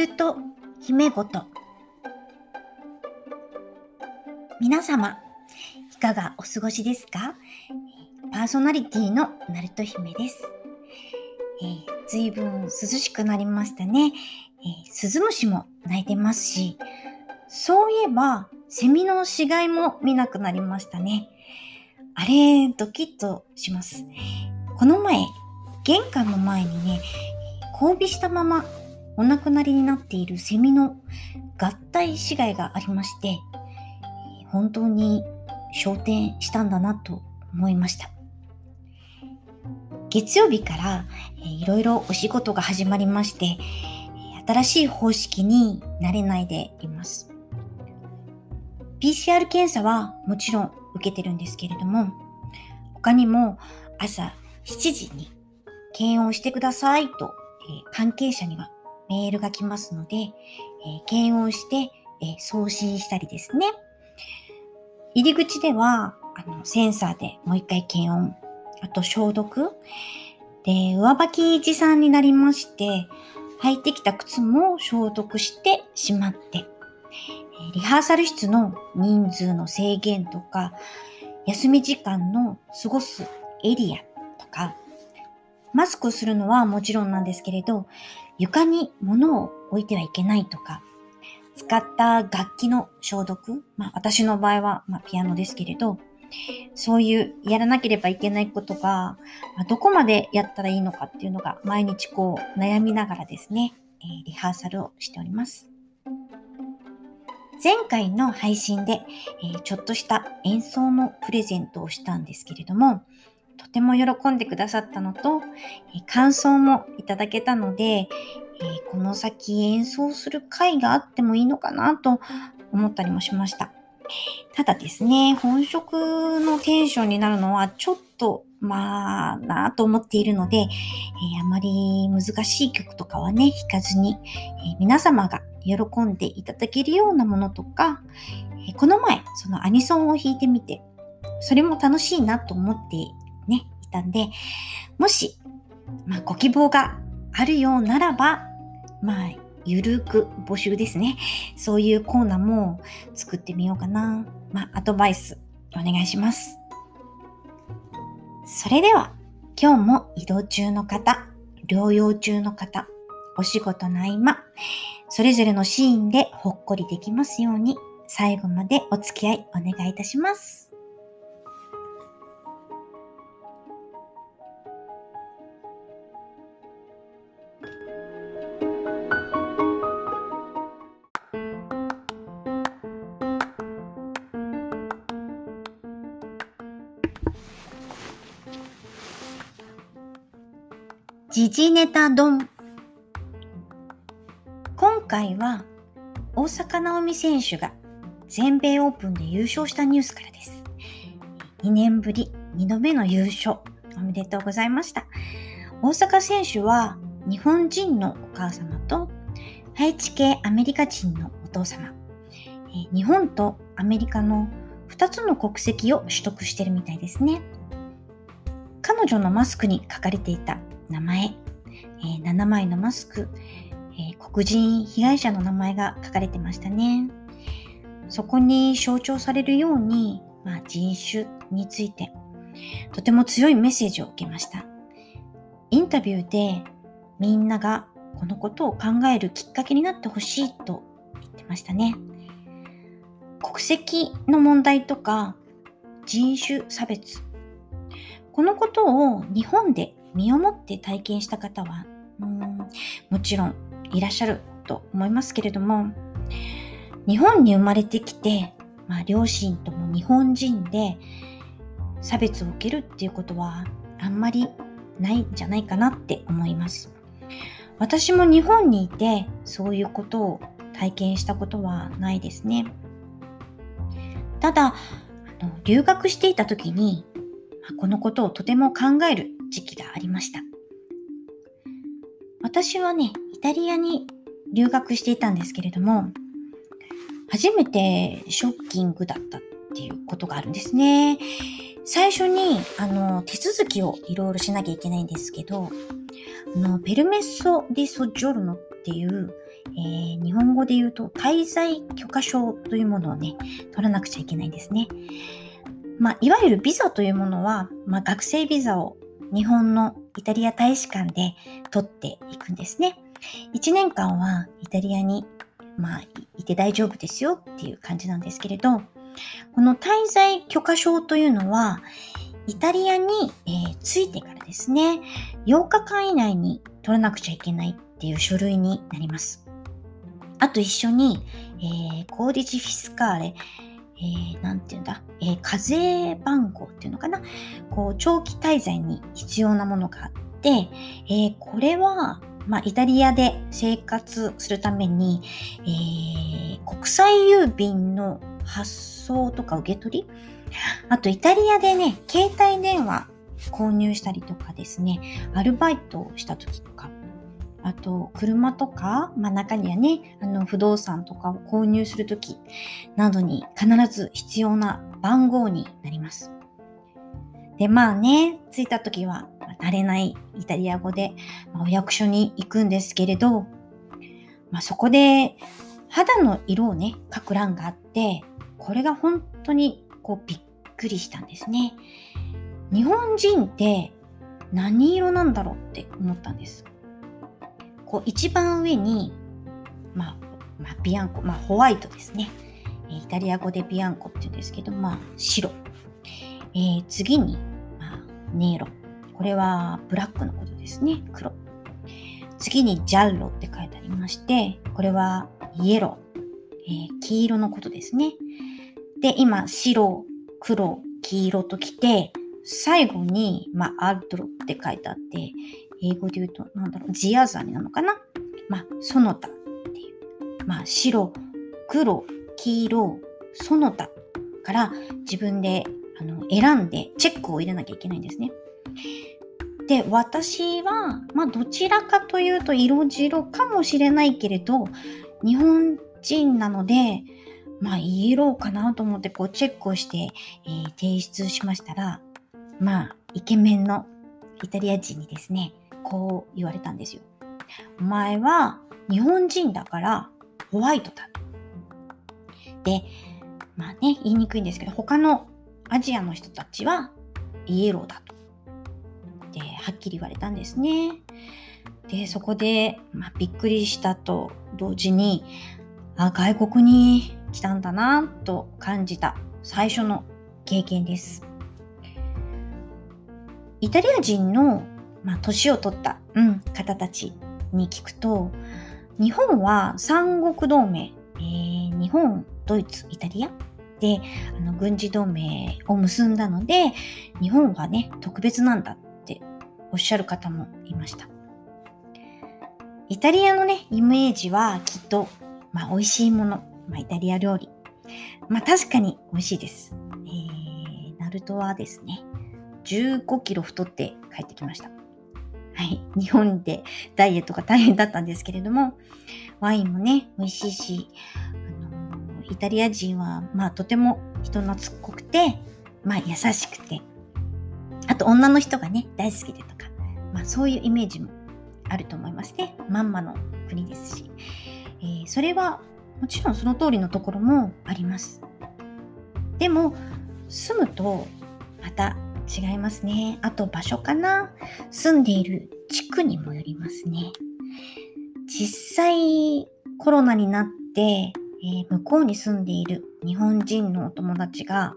ルト姫ごと。皆様いかがお過ごしですか？パーソナリティのナルト姫です、えー、随分涼しくなりましたね、えー、スズムシも鳴いてますしそういえばセミの死骸も見なくなりましたね。あれドキッとします。この前玄関の前にね交尾したままお亡くなりになっているセミの合体死骸がありまして、本当に昇天したんだなと思いました。月曜日からいろいろお仕事が始まりまして、新しい方式に慣れないでいます。PCR 検査はもちろん受けてるんですけれども、他にも朝7時に検温してくださいとえ関係者にはメールが来ますので、え検温して、え送信したりですね。入り口では、あの、センサーでもう一回検温、あと消毒。で、上履き持参になりまして、履いてきた靴も消毒してしまって、リハーサル室の人数の制限とか、休み時間の過ごすエリアとか、マスクをするのはもちろんなんですけれど、床に物を置いてはいけないとか、使った楽器の消毒、まあ私の場合は、まあ、ピアノですけれど、そういうやらなければいけないことが、まあ、どこまでやったらいいのかっていうのが毎日こう悩みながらですね、えー、リハーサルをしております。前回の配信で、えー、ちょっとした演奏のプレゼントをしたんですけれども、とても喜んでくださったのと、え感想もいただけたので、えこの先演奏する回があってもいいのかなと思ったりもしました。ただですね、本職のテンションになるのはちょっと、まあ、なぁと思っているので、えー、あまり難しい曲とかはね、弾かずに、えー、皆様が喜んでいただけるようなものとか、えー、この前、そのアニソンを弾いてみて、それも楽しいなと思ってね、いたんで、もし、まあ、ご希望があるようならば、まあ、ゆるく募集ですね。そういうコーナーも作ってみようかな。まあ、アドバイスお願いします。それでは、今日も移動中の方、療養中の方、お仕事の合間、それぞれのシーンでほっこりできますように、最後までお付き合いお願いいたします。時事ネタ丼。今回は大坂なおみ選手が全米オープンで優勝したニュースからです。2年ぶり2度目の優勝。おめでとうございました。大坂選手は日本人のお母様とハイチ系アメリカ人のお父様。日本とアメリカの2つの国籍を取得してるみたいですね。彼女のマスクに書かれていた名前、えー、7枚のマスク、えー、黒人被害者の名前が書かれてましたね。そこに象徴されるように、まあ、人種についてとても強いメッセージを受けました。インタビューでみんながこのことを考えるきっかけになってほしいと言ってましたね。国籍の問題とか人種差別このことを日本で身をもって体験した方はうんもちろんいらっしゃると思いますけれども日本に生まれてきて、まあ、両親とも日本人で差別を受けるっていうことはあんまりないんじゃないかなって思います。私も日本にいてそういうことを体験したことはないですね。ただ、留学していた時にこのことをとても考える時期がありました。私はね、イタリアに留学していたんですけれども、初めてショッキングだったっていうことがあるんですね。最初に、あの、手続きをいろいろしなきゃいけないんですけど、あの、ペルメッソ・ディ・ソジョルノっていう、えー、日本語で言うと滞在許可証というものをね、取らなくちゃいけないんですね。まあ、いわゆるビザというものは、まあ、学生ビザを日本のイタリア大使館で取っていくんですね。1年間はイタリアに、まあ、いて大丈夫ですよっていう感じなんですけれど、この滞在許可証というのは、イタリアに、えー、着いてからですね、8日間以内に取らなくちゃいけないっていう書類になります。あと一緒に、えー、コーディジフィスカーレ、えー、ていうんだ、えー、課税番号っていうのかな？こう、長期滞在に必要なものがあって、えー、これは、まあ、イタリアで生活するために、えー、国際郵便の発送とか受け取り、あとイタリアでね、携帯電話購入したりとかですね、アルバイトをした時とか、あと、車とか、まあ中にはね、あの、不動産とかを購入するときなどに必ず必要な番号になります。で、まあね、着いた時は、慣れないイタリア語で、まあ、お役所に行くんですけれど、まあそこで肌の色をね、書く欄があって、これが本当にこうびっくりしたんですね。日本人って何色なんだろうって思ったんです。こう一番上に、まあ、まあ、ビアンコ、まあ、ホワイトですね。イタリア語でビアンコって言うんですけど、まあ、白。えー、次に、まあ、ネイロ。これはブラックのことですね。黒。次にジャッロって書いてありまして、これはイエロー、えー、黄色のことですね。で、今、白、黒、黄色ときて、最後に、まあ、アルトロって書いてあって、英語で言うと、なんだろう、ジアザニなのかな？まあ、その他っていう。まあ、白、黒、黄色、その他から自分であの選んでチェックを入れなきゃいけないんですね。で、私は、まあ、どちらかというと色白かもしれないけれど、日本人なので、まあ、イエローかなと思って、こう、チェックをして、えー、提出しましたら、まあ、イケメンのイタリア人にですね、こう言われたんですよ。お前は日本人だからホワイトだ。で、まあね、言いにくいんですけど、他のアジアの人たちはイエローだと。で、はっきり言われたんですね。で、そこで、まあ、びっくりしたと同時に、あ、外国に来たんだなと感じた最初の経験です。イタリア人のまあ、年を取った、うん、方たちに聞くと、日本は三国同盟、えー、日本、ドイツ、イタリアであの軍事同盟を結んだので、日本はね、特別なんだっておっしゃる方もいました。イタリアのね、イメージはきっと、まあ、美味しいもの、まあ、イタリア料理。まあ、確かに美味しいです。えー、ナルトはですね、15キロ太って帰ってきました。はい、日本でダイエットが大変だったんですけれども、ワインもね、美味しいし、あのイタリア人は、まあ、とても人懐っこくて、まあ、優しくて、あと女の人がね、大好きでとか、まあ、そういうイメージもあると思いますね。まんまの国ですし。えー、それは、もちろんその通りのところもあります。でも、住むと、また違いますね。あと場所かな住んでいる地区にもよりますね。実際コロナになって、えー、向こうに住んでいる日本人のお友達が、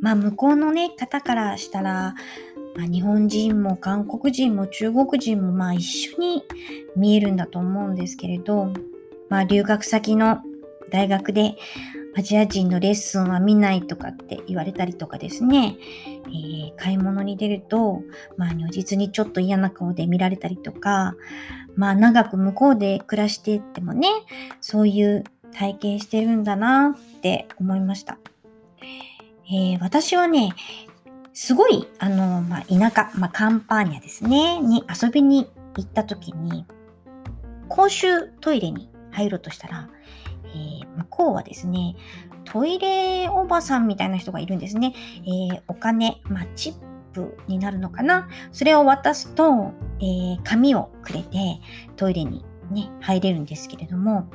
まあ向こうのね、方からしたら、まあ、日本人も韓国人も中国人もまあ一緒に見えるんだと思うんですけれど、まあ留学先の大学でアジア人のレッスンは見ないとかって言われたりとかですね、えー、買い物に出ると、まあ如実にちょっと嫌な顔で見られたりとか、まあ長く向こうで暮らしていってもね、そういう体験してるんだなって思いました。えー、私はね、すごい、あの、まあ、田舎、まあ、カンパーニャですね、に遊びに行った時に、公衆トイレに入ろうとしたら、えー、向こうはですね、トイレおばさんみたいな人がいるんですね。えー、お金、まあ、チップになるのかなそれを渡すと、えー、紙をくれてトイレにね、入れるんですけれども、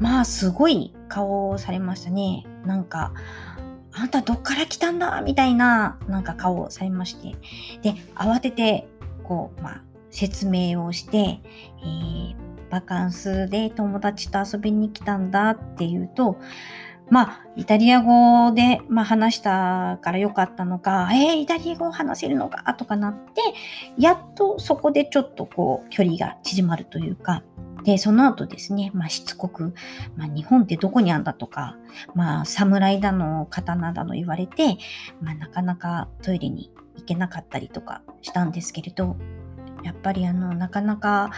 まあ、すごい顔をされましたね。なんか、あんたどっから来たんだ？みたいな、なんか顔をされまして。で、慌てて、こう、まあ、説明をして、えー、バカンスで友達と遊びに来たんだっていうと、まあ、イタリア語で、まあ、話したからよかったのか、えー、イタリア語を話せるのかとかなって、やっとそこでちょっとこう、距離が縮まるというか、で、その後ですね、まあ、しつこく、まあ、日本ってどこにあんだとか、まあ、侍だの、刀だの言われて、まあ、なかなかトイレに行けなかったりとかしたんですけれど、やっぱりあの、なかなか、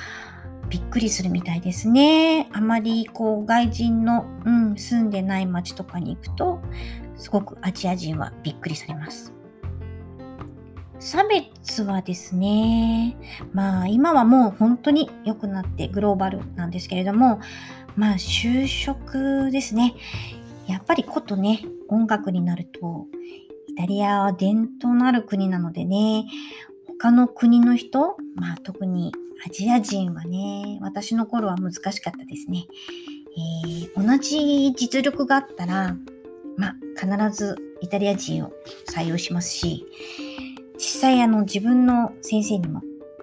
びっくりするみたいですね。あまりこう外人の、うん、住んでない街とかに行くと、すごくアジア人はびっくりされます。差別はですね、まあ今はもう本当に良くなってグローバルなんですけれども、まあ就職ですね。やっぱりことね、音楽になると、イタリアは伝統のある国なのでね、他の国の人、まあ特にアジア人はね、私の頃は難しかったですね。えー、同じ実力があったら、まあ必ずイタリア人を採用しますし、実際あの自分の先生にも、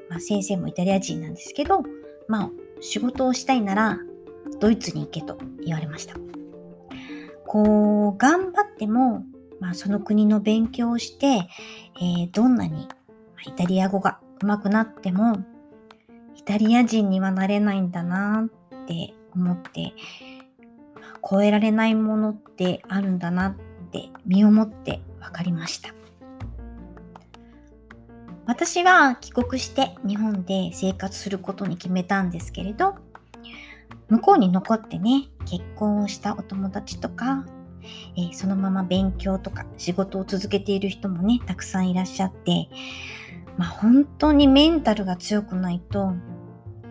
まあ先生もイタリア人なんですけど、まあ仕事をしたいならドイツに行けと言われました。こう、頑張っても、まあその国の勉強をして、えー、どんなにイタリア語が上手くなっても、イタリア人にはなれないんだなって思って、超えられないものってあるんだなって身をもって分かりました。私は帰国して日本で生活することに決めたんですけれど、向こうに残ってね、結婚をしたお友達とか、えー、そのまま勉強とか仕事を続けている人もね、たくさんいらっしゃって、まあ本当にメンタルが強くないと、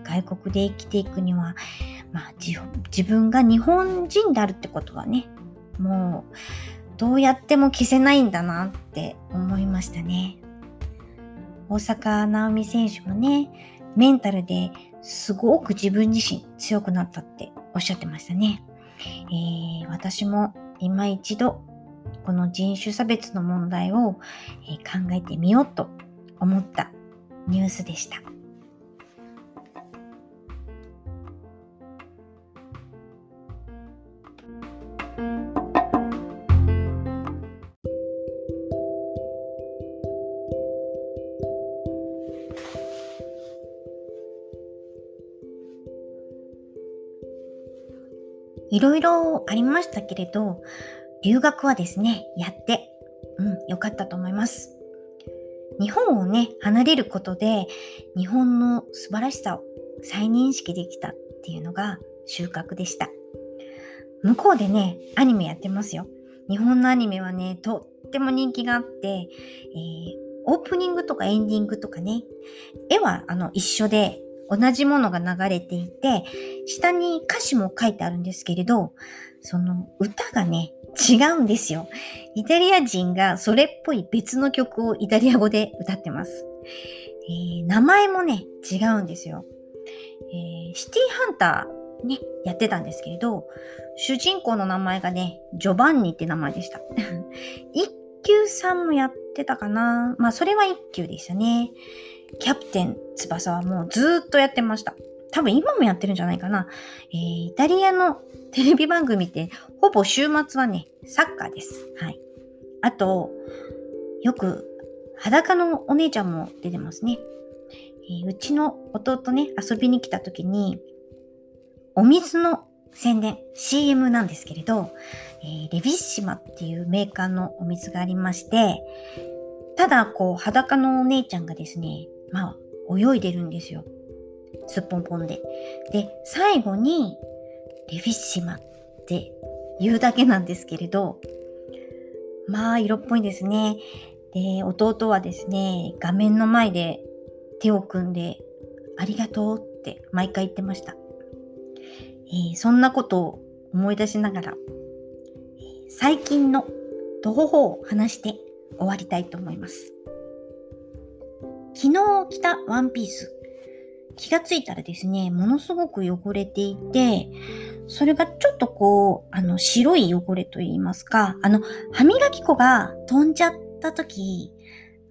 外国で生きていくには、まあ自分が日本人であるってことはね、もうどうやっても消せないんだなって思いましたね。大坂なおみ選手もね、メンタルですごく自分自身強くなったっておっしゃってましたね。えー、私も今一度この人種差別の問題を、考えてみようと思ったニュースでした。いろいろありましたけれど、留学はですね、やって、うん、よかったと思います。日本をね、離れることで、日本の素晴らしさを再認識できたっていうのが収穫でした。向こうでね、アニメやってますよ。日本のアニメはね、とっても人気があって、えー、オープニングとかエンディングとかね、絵はあの一緒で同じものが流れていて、下に歌詞も書いてあるんですけれど、その歌がね、違うんですよ。イタリア人がそれっぽい別の曲をイタリア語で歌ってます。えー、名前もね、違うんですよ。えー、シティハンターね、やってたんですけれど、主人公の名前がね、ジョバンニって名前でした。一級さんもやってたかなまあ、それは一級でしたね。キャプテン翼はもうずっとやってました。多分今もやってるんじゃないかな。えー、イタリアのテレビ番組ってほぼ週末はね、サッカーです。はい。あと、よく裸のお姉ちゃんも出てますね。えー、うちの弟ね、遊びに来た時に、お水の宣伝、CM なんですけれど、えー、レビッシマっていうメーカーのお水がありまして、ただ、こう、裸のお姉ちゃんがですね、まあ、泳いでるんですよ。すっぽんぽんで。で、最後に、レフィッシマって言うだけなんですけれど、まあ、色っぽいですね。で、弟はですね、画面の前で手を組んで、ありがとうって毎回言ってました。えー、そんなことを思い出しながら、最近の徒歩法を話して終わりたいと思います。昨日着たワンピース、気がついたらですね、ものすごく汚れていて、それがちょっとこう、あの、白い汚れと言いますか、あの、歯磨き粉が飛んじゃった時、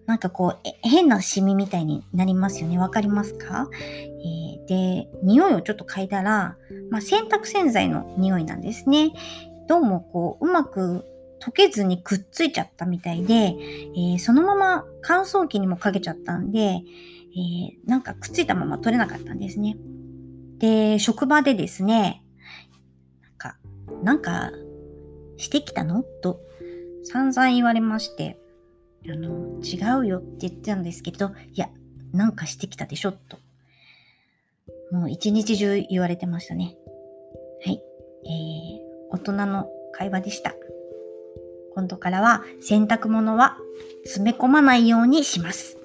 なんかこう、変なシミみたいになりますよね。わかりますか、えー、で、匂いをちょっと嗅いだら、まあ、洗濯洗剤の匂いなんですね。どうもこう、うまく溶けずにくっついちゃったみたいで、えー、そのまま乾燥機にもかけちゃったんで、えー、なんかくっついたまま取れなかったんですね。で、職場でですね、なんか、してきたの？と散々言われまして、あの、違うよって言ってたんですけど、いや、なんかしてきたでしょ、と。もう一日中言われてましたね。はい。えー、大人の会話でした。今度からは洗濯物は詰め込まないようにします。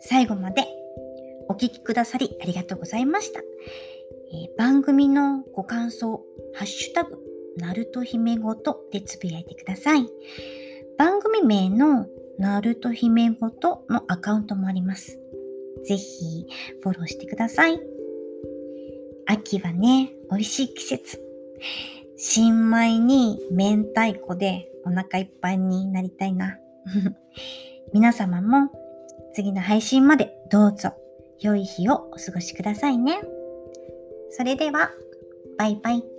最後までお聴きくださりありがとうございました。え、番組のご感想、ハッシュタグ、ナルト姫ごとでつぶやいてください。番組名のナルト姫ごとのアカウントもあります。ぜひフォローしてください。秋はね、美味しい季節。新米に明太子でお腹いっぱいになりたいな。皆様も次の配信までどうぞ良い日をお過ごしくださいね。それでは、バイバイ。